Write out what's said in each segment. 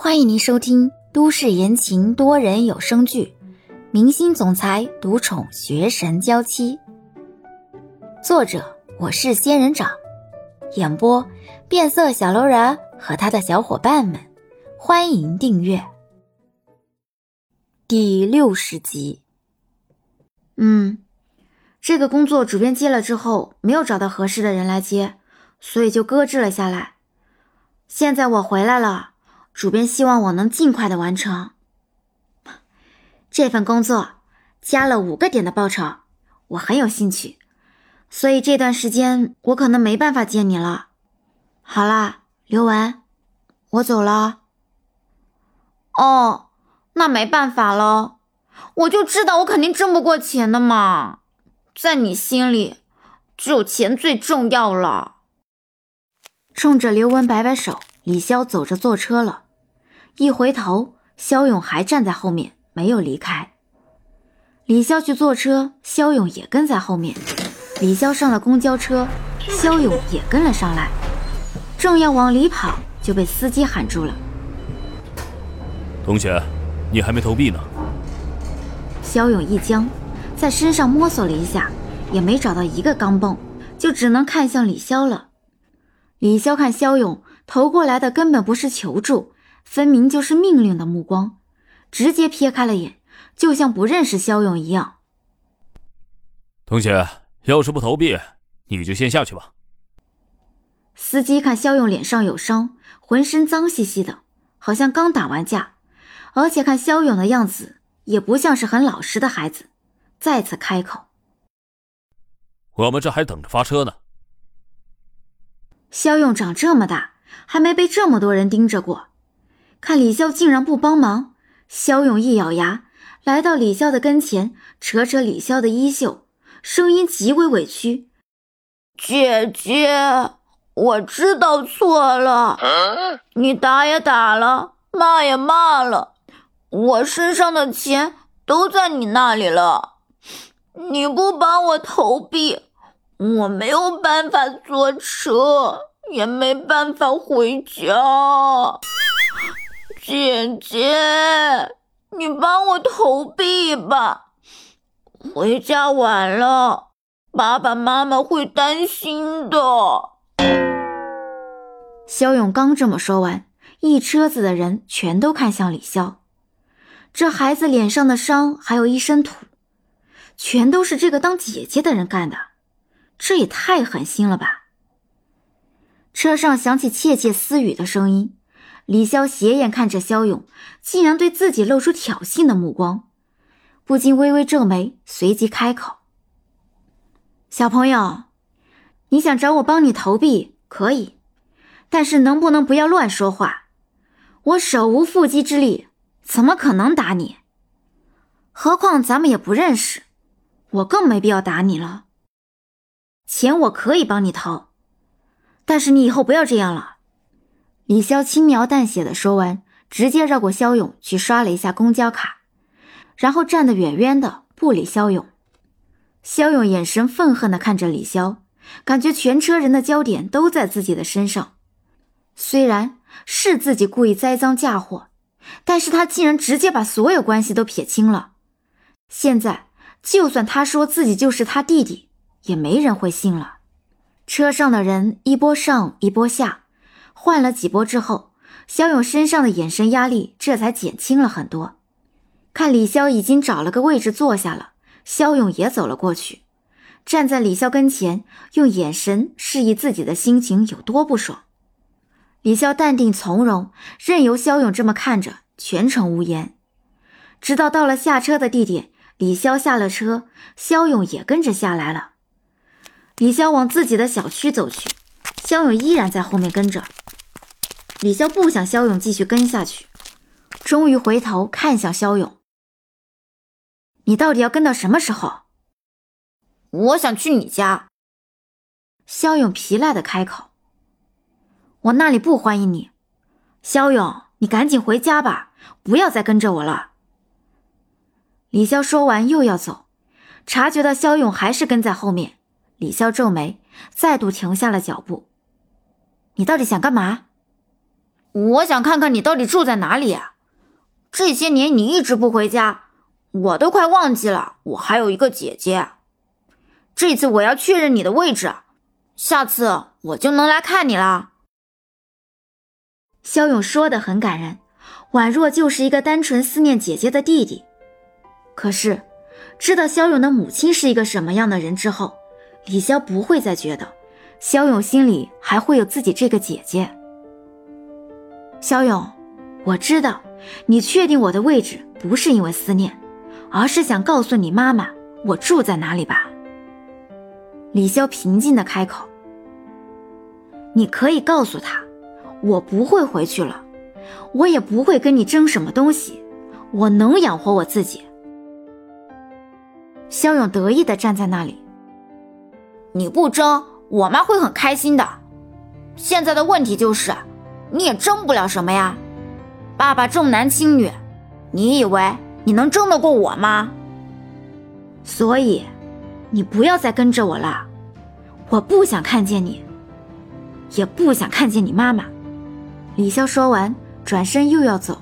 欢迎您收听都市言情多人有声剧《明星总裁独宠学神娇妻》，作者我是仙人掌，演播变色小楼人和他的小伙伴们。欢迎订阅第六十集。嗯，这个工作主编接了之后，没有找到合适的人来接，所以就搁置了下来。现在我回来了。主编希望我能尽快的完成这份工作，加了五个点的报酬，我很有兴趣，所以这段时间我可能没办法见你了。好啦，刘文，我走了。哦，那没办法了，我就知道我肯定挣不过钱的嘛，在你心里，只有钱最重要了。冲着刘文摆摆手，李潇走着坐车了。一回头，肖勇还站在后面，没有离开。李潇去坐车，肖勇也跟在后面。李潇上了公交车，肖勇也跟了上来。正要往里跑，就被司机喊住了：“同学，你还没投币呢。”肖勇一僵，在身上摸索了一下，也没找到一个钢镚，就只能看向李潇了。李潇看肖勇投过来的根本不是求助。分明就是命令的目光，直接撇开了眼，就像不认识肖勇一样。同学，要是不投币，你就先下去吧。司机看肖勇脸上有伤，浑身脏兮兮的，好像刚打完架，而且看肖勇的样子，也不像是很老实的孩子，再次开口：“我们这还等着发车呢。”肖勇长这么大，还没被这么多人盯着过。看李潇竟然不帮忙，肖勇一咬牙，来到李潇的跟前，扯扯李潇的衣袖，声音极为委屈：“姐姐，我知道错了，你打也打了，骂也骂了，我身上的钱都在你那里了，你不帮我投币，我没有办法坐车，也没办法回家。”姐姐，你帮我投币吧，回家晚了，爸爸妈妈会担心的。肖勇刚这么说完，一车子的人全都看向李潇。这孩子脸上的伤，还有一身土，全都是这个当姐姐的人干的，这也太狠心了吧！车上响起窃窃私语的声音。李潇斜眼看着肖勇，竟然对自己露出挑衅的目光，不禁微微皱眉，随即开口：“小朋友，你想找我帮你投币可以，但是能不能不要乱说话？我手无缚鸡之力，怎么可能打你？何况咱们也不认识，我更没必要打你了。钱我可以帮你投，但是你以后不要这样了。”李潇轻描淡写的说完，直接绕过肖勇去刷了一下公交卡，然后站得远远的不理肖勇。肖勇眼神愤恨的看着李潇，感觉全车人的焦点都在自己的身上。虽然是自己故意栽赃嫁祸，但是他竟然直接把所有关系都撇清了。现在就算他说自己就是他弟弟，也没人会信了。车上的人一波上一波下。换了几波之后，肖勇身上的眼神压力这才减轻了很多。看李潇已经找了个位置坐下了，肖勇也走了过去，站在李潇跟前，用眼神示意自己的心情有多不爽。李潇淡定从容，任由肖勇这么看着，全程无言。直到到了下车的地点，李潇下了车，肖勇也跟着下来了。李潇往自己的小区走去，肖勇依然在后面跟着。李潇不想肖勇继续跟下去，终于回头看向肖勇：“你到底要跟到什么时候？”“我想去你家。”肖勇皮赖的开口。“我那里不欢迎你，肖勇，你赶紧回家吧，不要再跟着我了。”李潇说完又要走，察觉到肖勇还是跟在后面，李潇皱眉，再度停下了脚步。“你到底想干嘛？”我想看看你到底住在哪里啊！这些年你一直不回家，我都快忘记了我还有一个姐姐。这次我要确认你的位置，下次我就能来看你了。肖勇说的很感人，宛若就是一个单纯思念姐姐的弟弟。可是，知道肖勇的母亲是一个什么样的人之后，李潇不会再觉得肖勇心里还会有自己这个姐姐。肖勇，我知道你确定我的位置不是因为思念，而是想告诉你妈妈我住在哪里吧？李潇平静的开口：“你可以告诉他，我不会回去了，我也不会跟你争什么东西，我能养活我自己。”肖勇得意的站在那里：“你不争，我妈会很开心的。现在的问题就是。”你也争不了什么呀，爸爸重男轻女，你以为你能争得过我吗？所以，你不要再跟着我了，我不想看见你，也不想看见你妈妈。李潇说完，转身又要走。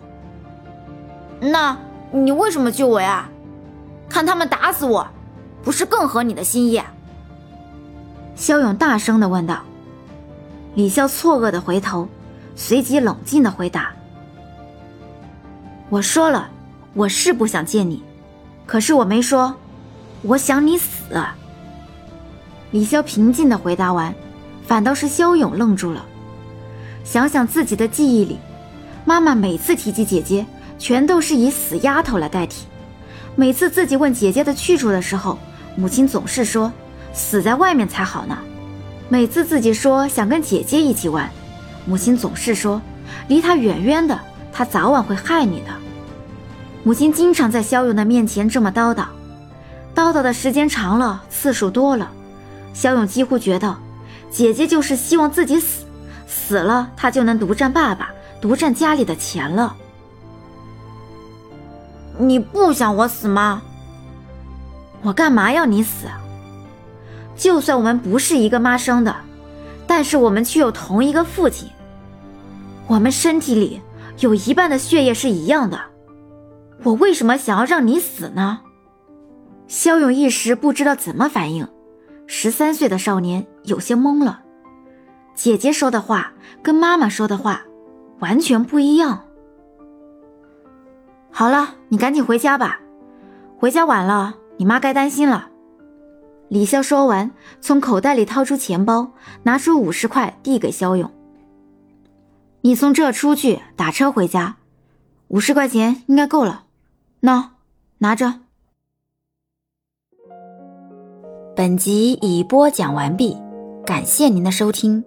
那你为什么救我呀？看他们打死我，不是更合你的心意？肖勇大声的问道。李潇错愕的回头。随即冷静的回答：“我说了，我是不想见你，可是我没说，我想你死。”李潇平静的回答完，反倒是肖勇愣住了。想想自己的记忆里，妈妈每次提及姐姐，全都是以“死丫头”来代替。每次自己问姐姐的去处的时候，母亲总是说：“死在外面才好呢。”每次自己说想跟姐姐一起玩。母亲总是说：“离她远远的，她早晚会害你的。”母亲经常在肖勇的面前这么叨叨，叨叨的时间长了，次数多了，肖勇几乎觉得，姐姐就是希望自己死，死了他就能独占爸爸、独占家里的钱了。你不想我死吗？我干嘛要你死？就算我们不是一个妈生的，但是我们却有同一个父亲。我们身体里有一半的血液是一样的，我为什么想要让你死呢？肖勇一时不知道怎么反应，十三岁的少年有些懵了。姐姐说的话跟妈妈说的话完全不一样。好了，你赶紧回家吧，回家晚了，你妈该担心了。李潇说完，从口袋里掏出钱包，拿出五十块递给肖勇。你从这出去打车回家，五十块钱应该够了。喏，拿着。本集已播讲完毕，感谢您的收听。